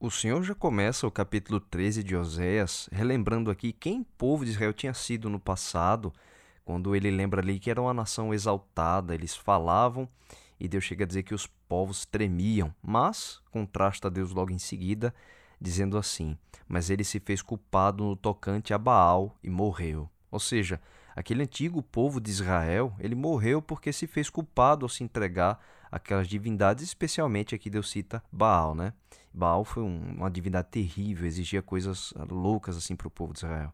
O Senhor já começa o capítulo 13 de Oséias, relembrando aqui quem o povo de Israel tinha sido no passado, quando ele lembra ali que era uma nação exaltada, eles falavam e Deus chega a dizer que os povos tremiam, mas contrasta Deus logo em seguida, dizendo assim: Mas ele se fez culpado no tocante a Baal e morreu. Ou seja, aquele antigo povo de Israel, ele morreu porque se fez culpado ao se entregar àquelas divindades, especialmente aqui Deus cita Baal, né? Baal foi um, uma divindade terrível, exigia coisas loucas assim para o povo de Israel.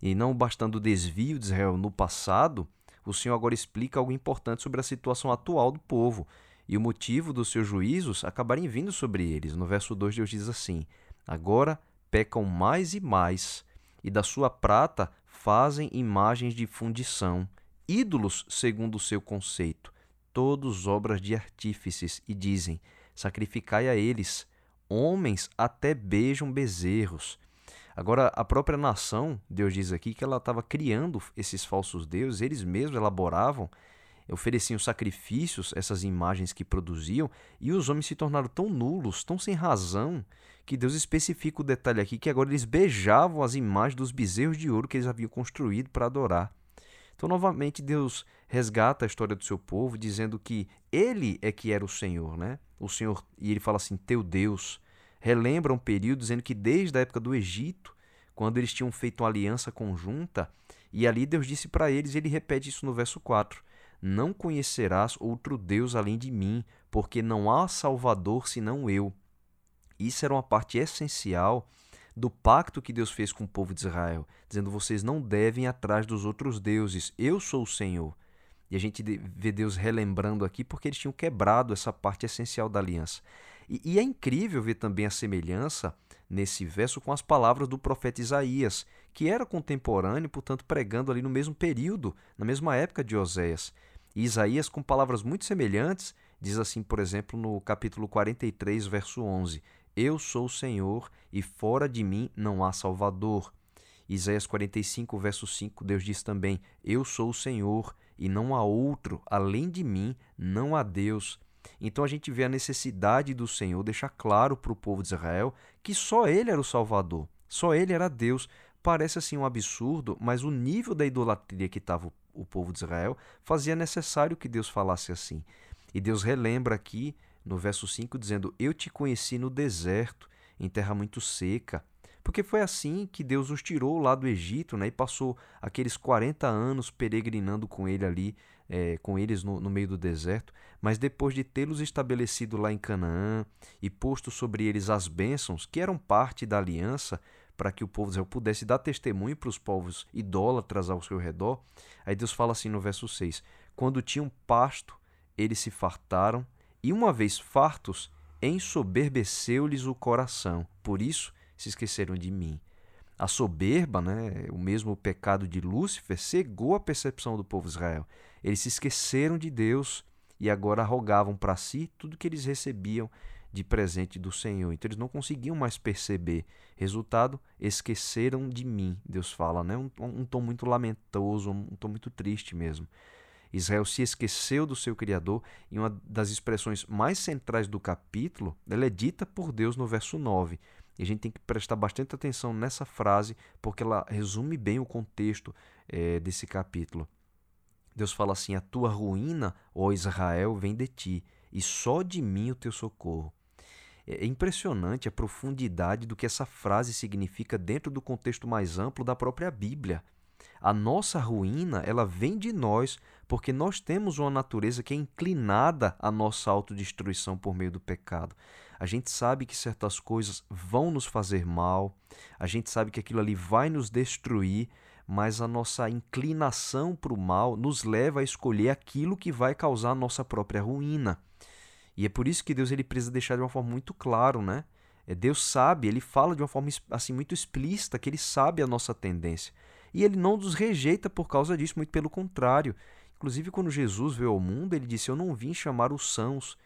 E não bastando o desvio de Israel no passado, o Senhor agora explica algo importante sobre a situação atual do povo e o motivo dos seus juízos acabarem vindo sobre eles. No verso 2, Deus diz assim: Agora pecam mais e mais, e da sua prata fazem imagens de fundição, ídolos segundo o seu conceito, todos obras de artífices, e dizem: Sacrificai a eles. Homens até beijam bezerros. Agora, a própria nação, Deus diz aqui que ela estava criando esses falsos deuses, eles mesmos elaboravam, ofereciam sacrifícios, essas imagens que produziam, e os homens se tornaram tão nulos, tão sem razão, que Deus especifica o detalhe aqui que agora eles beijavam as imagens dos bezerros de ouro que eles haviam construído para adorar. Então, novamente, Deus resgata a história do seu povo, dizendo que ele é que era o Senhor, né? O Senhor, e ele fala assim: teu Deus. Relembra um período dizendo que desde a época do Egito, quando eles tinham feito uma aliança conjunta, e ali Deus disse para eles, ele repete isso no verso 4: Não conhecerás outro Deus além de mim, porque não há Salvador senão eu. Isso era uma parte essencial do pacto que Deus fez com o povo de Israel, dizendo: vocês não devem ir atrás dos outros deuses, eu sou o Senhor. E a gente vê Deus relembrando aqui porque eles tinham quebrado essa parte essencial da aliança. E, e, é incrível ver também a semelhança nesse verso com as palavras do profeta Isaías, que era contemporâneo, portanto, pregando ali no mesmo período, na mesma época de Oséias. E Isaías, com palavras muito semelhantes, diz assim, por exemplo, no capítulo 43, verso 11: Eu sou o Senhor e fora de mim não há Salvador. Isaías 45, verso 5, Deus diz também: Eu sou o Senhor e não há outro, além de mim não há Deus. Então a gente vê a necessidade do Senhor deixar claro para o povo de Israel que só ele era o Salvador, só ele era Deus. Parece assim um absurdo, mas o nível da idolatria que estava o povo de Israel fazia necessário que Deus falasse assim. E Deus relembra aqui no verso 5 dizendo: Eu te conheci no deserto, em terra muito seca porque foi assim que Deus os tirou lá do Egito né, e passou aqueles 40 anos peregrinando com ele ali, é, com eles no, no meio do deserto. Mas depois de tê-los estabelecido lá em Canaã e posto sobre eles as bênçãos, que eram parte da aliança, para que o povo de Israel pudesse dar testemunho para os povos idólatras ao seu redor. Aí Deus fala assim no verso 6: Quando tinham pasto, eles se fartaram, e uma vez fartos, ensoberbeceu-lhes o coração. Por isso, se esqueceram de mim. A soberba, né, o mesmo pecado de Lúcifer, cegou a percepção do povo de Israel. Eles se esqueceram de Deus e agora rogavam para si tudo que eles recebiam de presente do Senhor. Então eles não conseguiam mais perceber. Resultado, esqueceram de mim, Deus fala, né? um, um tom muito lamentoso, um tom muito triste mesmo. Israel se esqueceu do seu Criador e uma das expressões mais centrais do capítulo ela é dita por Deus no verso 9. E a gente tem que prestar bastante atenção nessa frase, porque ela resume bem o contexto é, desse capítulo. Deus fala assim: A tua ruína, ó Israel, vem de ti, e só de mim o teu socorro. É impressionante a profundidade do que essa frase significa dentro do contexto mais amplo da própria Bíblia. A nossa ruína, ela vem de nós, porque nós temos uma natureza que é inclinada à nossa autodestruição por meio do pecado. A gente sabe que certas coisas vão nos fazer mal, a gente sabe que aquilo ali vai nos destruir, mas a nossa inclinação para o mal nos leva a escolher aquilo que vai causar a nossa própria ruína. E é por isso que Deus ele precisa deixar de uma forma muito claro, né? É, Deus sabe, ele fala de uma forma assim muito explícita que ele sabe a nossa tendência. E ele não nos rejeita por causa disso, muito pelo contrário. Inclusive, quando Jesus veio ao mundo, ele disse: Eu não vim chamar os sãos,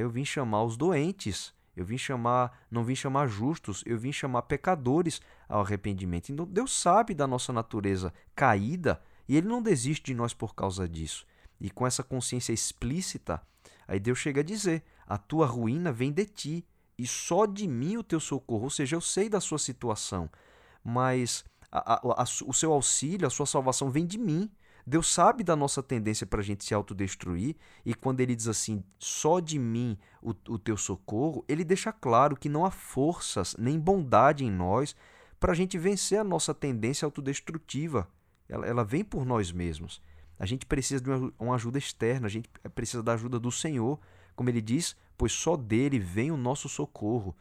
eu vim chamar os doentes. Eu vim chamar, não vim chamar justos, eu vim chamar pecadores ao arrependimento. Então Deus sabe da nossa natureza caída e ele não desiste de nós por causa disso. E com essa consciência explícita, aí Deus chega a dizer: a tua ruína vem de ti e só de mim o teu socorro. Ou seja, eu sei da sua situação, mas a, a, a, o seu auxílio, a sua salvação vem de mim. Deus sabe da nossa tendência para a gente se autodestruir, e quando ele diz assim, só de mim o, o teu socorro, ele deixa claro que não há forças nem bondade em nós para a gente vencer a nossa tendência autodestrutiva. Ela, ela vem por nós mesmos. A gente precisa de uma, uma ajuda externa, a gente precisa da ajuda do Senhor. Como ele diz, pois só dele vem o nosso socorro.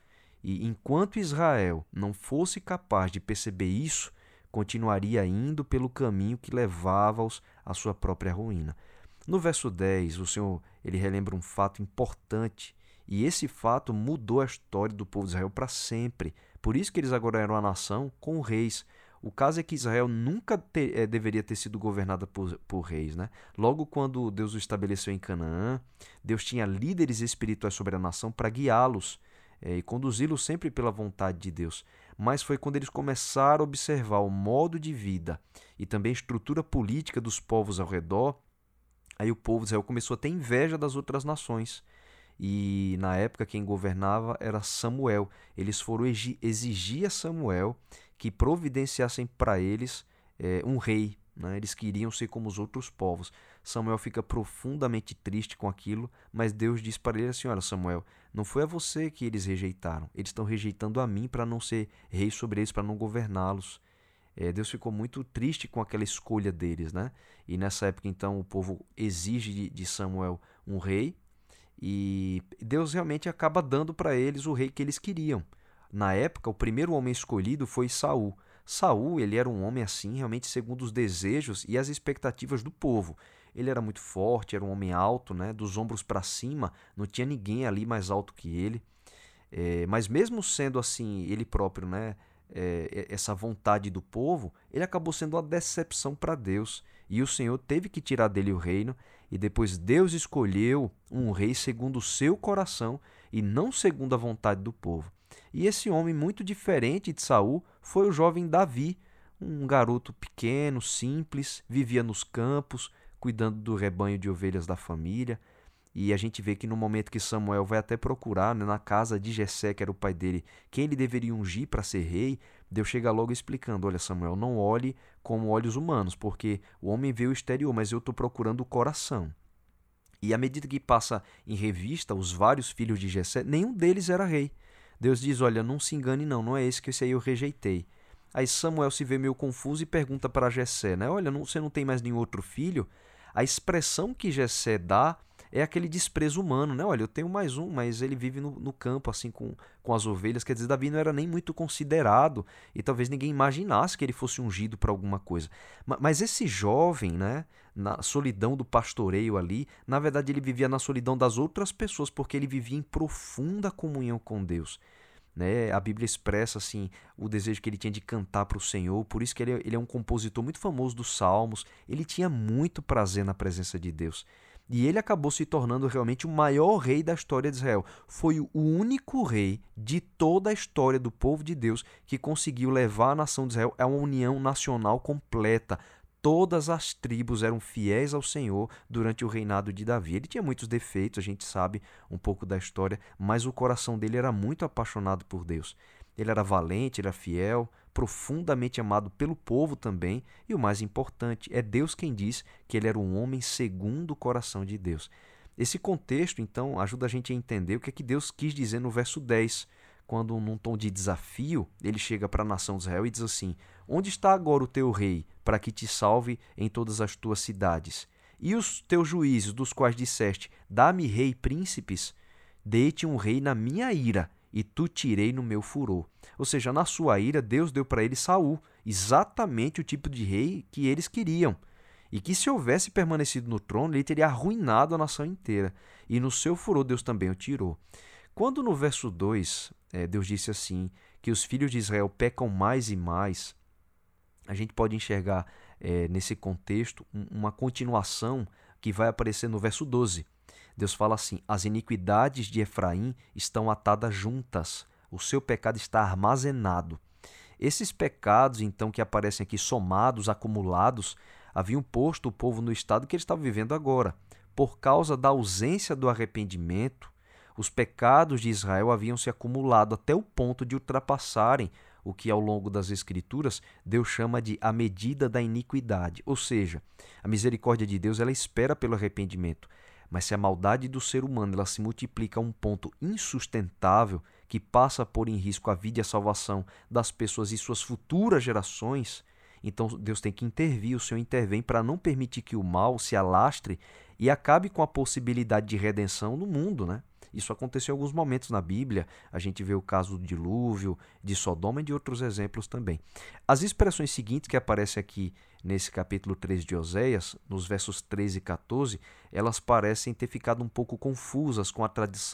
E enquanto Israel não fosse capaz de perceber isso, continuaria indo pelo caminho que levava-os à sua própria ruína. No verso 10, o Senhor ele relembra um fato importante, e esse fato mudou a história do povo de Israel para sempre. Por isso que eles agora eram a nação com reis. O caso é que Israel nunca te, é, deveria ter sido governada por, por reis. Né? Logo quando Deus o estabeleceu em Canaã, Deus tinha líderes espirituais sobre a nação para guiá-los é, e conduzi-los sempre pela vontade de Deus mas foi quando eles começaram a observar o modo de vida e também a estrutura política dos povos ao redor, aí o povo de Israel começou a ter inveja das outras nações. E na época quem governava era Samuel. Eles foram exigir a Samuel que providenciassem para eles é, um rei. Né? Eles queriam ser como os outros povos. Samuel fica profundamente triste com aquilo, mas Deus diz para ele assim: Olha, Samuel, não foi a você que eles rejeitaram, eles estão rejeitando a mim para não ser rei sobre eles, para não governá-los. É, Deus ficou muito triste com aquela escolha deles, né? E nessa época, então, o povo exige de Samuel um rei, e Deus realmente acaba dando para eles o rei que eles queriam. Na época, o primeiro homem escolhido foi Saul. Saul, ele era um homem assim, realmente segundo os desejos e as expectativas do povo. Ele era muito forte, era um homem alto, né? dos ombros para cima, não tinha ninguém ali mais alto que ele. É, mas mesmo sendo assim, ele próprio, né? É, essa vontade do povo, ele acabou sendo uma decepção para Deus. E o Senhor teve que tirar dele o reino, e depois Deus escolheu um rei segundo o seu coração e não segundo a vontade do povo. E esse homem muito diferente de Saul foi o jovem Davi, um garoto pequeno, simples, vivia nos campos, cuidando do rebanho de ovelhas da família. E a gente vê que no momento que Samuel vai até procurar né, na casa de Jessé, que era o pai dele, quem ele deveria ungir para ser rei, Deus chega logo explicando: Olha, Samuel, não olhe como olhos humanos, porque o homem vê o exterior, mas eu estou procurando o coração. E à medida que passa em revista os vários filhos de Jessé, nenhum deles era rei. Deus diz: Olha, não se engane, não, não é esse que esse aí eu rejeitei. Aí Samuel se vê meio confuso e pergunta para Jessé, né? Olha, não, você não tem mais nenhum outro filho? A expressão que Jessé dá é aquele desprezo humano, né? Olha, eu tenho mais um, mas ele vive no, no, campo, assim, com, com as ovelhas. Quer dizer, Davi não era nem muito considerado e talvez ninguém imaginasse que ele fosse ungido para alguma coisa. Mas, mas esse jovem, né, na solidão do pastoreio ali, na verdade ele vivia na solidão das outras pessoas, porque ele vivia em profunda comunhão com Deus. Né? A Bíblia expressa assim o desejo que ele tinha de cantar para o Senhor, por isso que ele, é, ele é um compositor muito famoso dos Salmos. Ele tinha muito prazer na presença de Deus. E ele acabou se tornando realmente o maior rei da história de Israel. Foi o único rei de toda a história do povo de Deus que conseguiu levar a nação de Israel a uma união nacional completa, todas as tribos eram fiéis ao Senhor durante o reinado de Davi. Ele tinha muitos defeitos, a gente sabe um pouco da história, mas o coração dele era muito apaixonado por Deus. Ele era valente, era fiel, profundamente amado pelo povo também, e o mais importante, é Deus quem diz que ele era um homem segundo o coração de Deus. Esse contexto, então, ajuda a gente a entender o que é que Deus quis dizer no verso 10 quando, num tom de desafio, ele chega para a nação de Israel e diz assim: Onde está agora o teu rei, para que te salve em todas as tuas cidades? E os teus juízes, dos quais disseste: Dá-me rei príncipes? Dei-te um rei na minha ira, e tu tirei no meu furor. Ou seja, na sua ira, Deus deu para ele Saul, exatamente o tipo de rei que eles queriam. E que se houvesse permanecido no trono, ele teria arruinado a nação inteira. E no seu furor, Deus também o tirou. Quando no verso 2 é, Deus disse assim: que os filhos de Israel pecam mais e mais, a gente pode enxergar é, nesse contexto uma continuação que vai aparecer no verso 12. Deus fala assim: As iniquidades de Efraim estão atadas juntas, o seu pecado está armazenado. Esses pecados, então, que aparecem aqui somados, acumulados, haviam posto o povo no estado que ele estava vivendo agora. Por causa da ausência do arrependimento, Os pecados de Israel haviam se acumulado até o ponto de ultrapassarem o que ao longo das Escrituras Deus chama de a medida da iniquidade. Ou seja, a misericórdia de Deus ela espera pelo arrependimento. Mas se a maldade do ser humano ela se multiplica a um ponto insustentável, que passa a pôr em risco a vida e a salvação das pessoas e suas futuras gerações, então Deus tem que intervir, o Senhor intervém para não permitir que o mal se alastre e acabe com a possibilidade de redenção no mundo, né? Isso aconteceu em alguns momentos na Bíblia. A gente vê o caso do dilúvio, de Sodoma e de outros exemplos também. As expressões seguintes que aparecem aqui nesse capítulo 3 de Oséias, nos versos 13 e 14, elas parecem ter ficado um pouco confusas com a,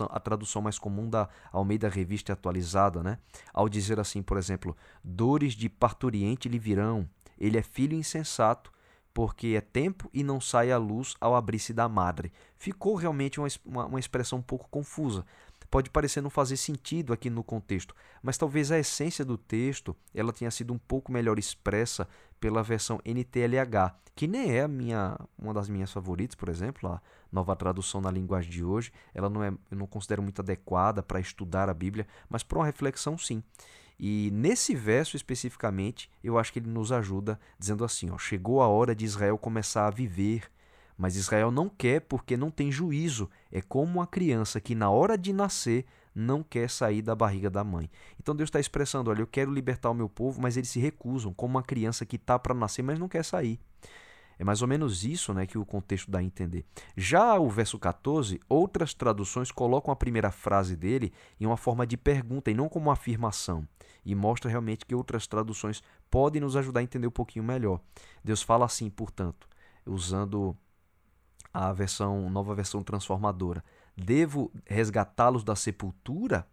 a tradução mais comum da Almeida Revista Atualizada, né? Ao dizer assim, por exemplo, dores de parturiente lhe virão, ele é filho insensato, porque é tempo e não sai à luz ao abrir-se da madre. Ficou realmente uma, uma, uma, expressão um pouco confusa. Pode parecer não fazer sentido aqui no contexto, mas talvez a essência do texto ela tenha sido um pouco melhor expressa pela versão NTLH, que nem é a minha, uma das minhas favoritas, por exemplo, a nova tradução na linguagem de hoje. Ela não é, eu não considero muito adequada para estudar a Bíblia, mas para uma reflexão sim. E nesse verso especificamente, eu acho que ele nos ajuda dizendo assim: ó, chegou a hora de Israel começar a viver, mas Israel não quer porque não tem juízo. É como uma criança que na hora de nascer não quer sair da barriga da mãe. Então Deus está expressando: olha, eu quero libertar o meu povo, mas eles se recusam, como uma criança que está para nascer, mas não quer sair. É mais ou menos isso né, que o contexto dá a entender. Já o verso 14, outras traduções colocam a primeira frase dele em uma forma de pergunta e não como uma afirmação. E mostra realmente que outras traduções podem nos ajudar a entender um pouquinho melhor. Deus fala assim, portanto, usando a versão nova versão transformadora. Devo resgatá-los da sepultura?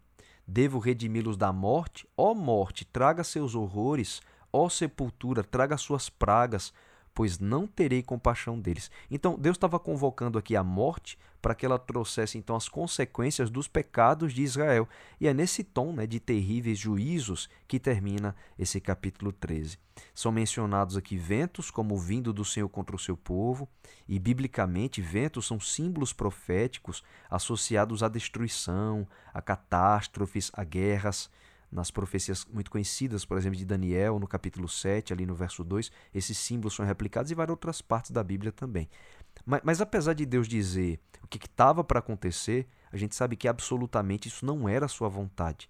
Devo redimi-los da morte? Ó morte, traga seus horrores. Ó sepultura, traga suas pragas pois não terei compaixão deles. Então, Deus estava convocando aqui a morte para que ela trouxesse então as consequências dos pecados de Israel. E é nesse tom né, de terríveis juízos que termina esse capítulo 13. São mencionados aqui ventos como vindo do Senhor contra o seu povo, e biblicamente ventos são símbolos proféticos associados à destruição, a catástrofes, a guerras nas profecias muito conhecidas, por exemplo, de Daniel, no capítulo 7, ali no verso 2, esses símbolos são replicados e várias outras partes da Bíblia também. Mas, mas apesar de Deus dizer o que estava para acontecer, a gente sabe que absolutamente isso não era a sua vontade.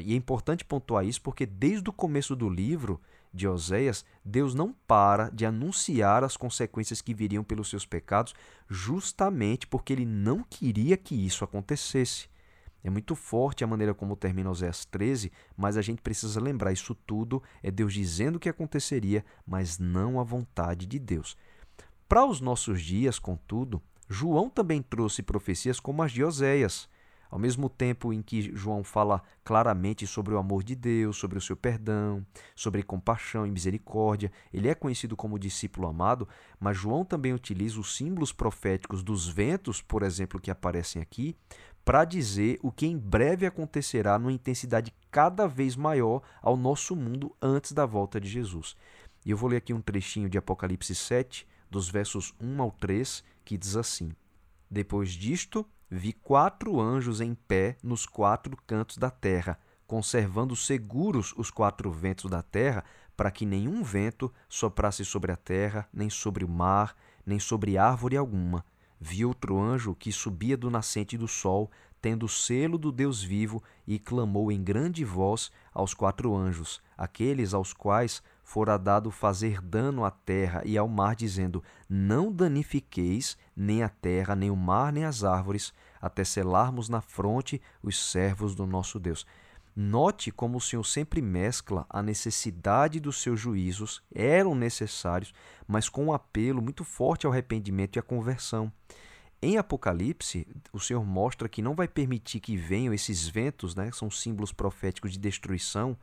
E é importante pontuar isso porque desde o começo do livro de Oséias, Deus não para de anunciar as consequências que viriam pelos seus pecados, justamente porque ele não queria que isso acontecesse. É muito forte a maneira como termina Oséias 13, mas a gente precisa lembrar: isso tudo é Deus dizendo o que aconteceria, mas não a vontade de Deus. Para os nossos dias, contudo, João também trouxe profecias como as de Oséias. Ao mesmo tempo em que João fala claramente sobre o amor de Deus, sobre o seu perdão, sobre compaixão e misericórdia, ele é conhecido como discípulo amado, mas João também utiliza os símbolos proféticos dos ventos, por exemplo, que aparecem aqui, para dizer o que em breve acontecerá numa intensidade cada vez maior ao nosso mundo antes da volta de Jesus. E eu vou ler aqui um trechinho de Apocalipse 7, dos versos 1 ao 3, que diz assim: Depois disto, vi quatro anjos em pé nos quatro cantos da terra, conservando seguros os quatro ventos da terra, para que nenhum vento soprasse sobre a terra, nem sobre o mar, nem sobre árvore alguma Vi outro anjo que subia do nascente do sol, tendo o selo do Deus vivo, e clamou em grande voz aos quatro anjos, aqueles aos quais fora dado fazer dano à terra e ao mar, dizendo: Não danifiqueis nem a terra, nem o mar, nem as árvores, até selarmos na fronte os servos do nosso Deus. Note como o Senhor sempre mescla a necessidade dos seus juízos, eram necessários, mas com um apelo muito forte ao arrependimento e à conversão. Em Apocalipse, o Senhor mostra que não vai permitir que venham esses ventos, né, são símbolos proféticos de destruição,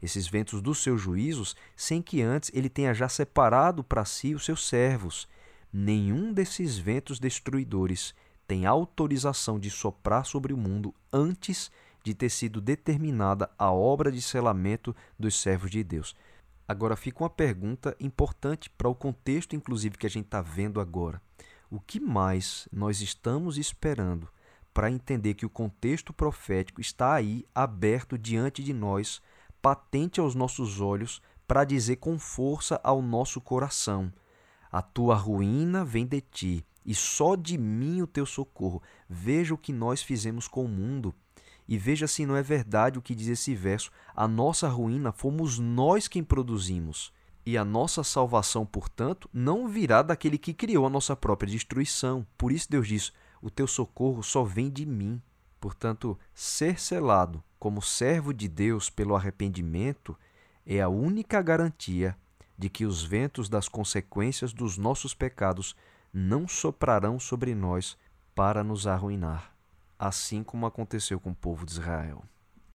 esses ventos dos seus juízos, sem que antes ele tenha já separado para si os seus servos. Nenhum desses ventos destruidores tem autorização de soprar sobre o mundo antes de ter sido determinada a obra de selamento dos servos de Deus. Agora fica uma pergunta importante para o contexto, inclusive, que a gente está vendo agora. O que mais nós estamos esperando para entender que o contexto profético está aí, aberto diante de nós, patente aos nossos olhos, para dizer com força ao nosso coração: A tua ruína vem de ti, e só de mim o teu socorro. Veja o que nós fizemos com o mundo. E veja se não é verdade o que diz esse verso: a nossa ruína fomos nós quem produzimos. E a nossa salvação, portanto, não virá daquele que criou a nossa própria destruição. Por isso Deus diz: o teu socorro só vem de mim. Portanto, ser selado como servo de Deus pelo arrependimento é a única garantia de que os ventos das consequências dos nossos pecados não soprarão sobre nós para nos arruinar, assim como aconteceu com o povo de Israel.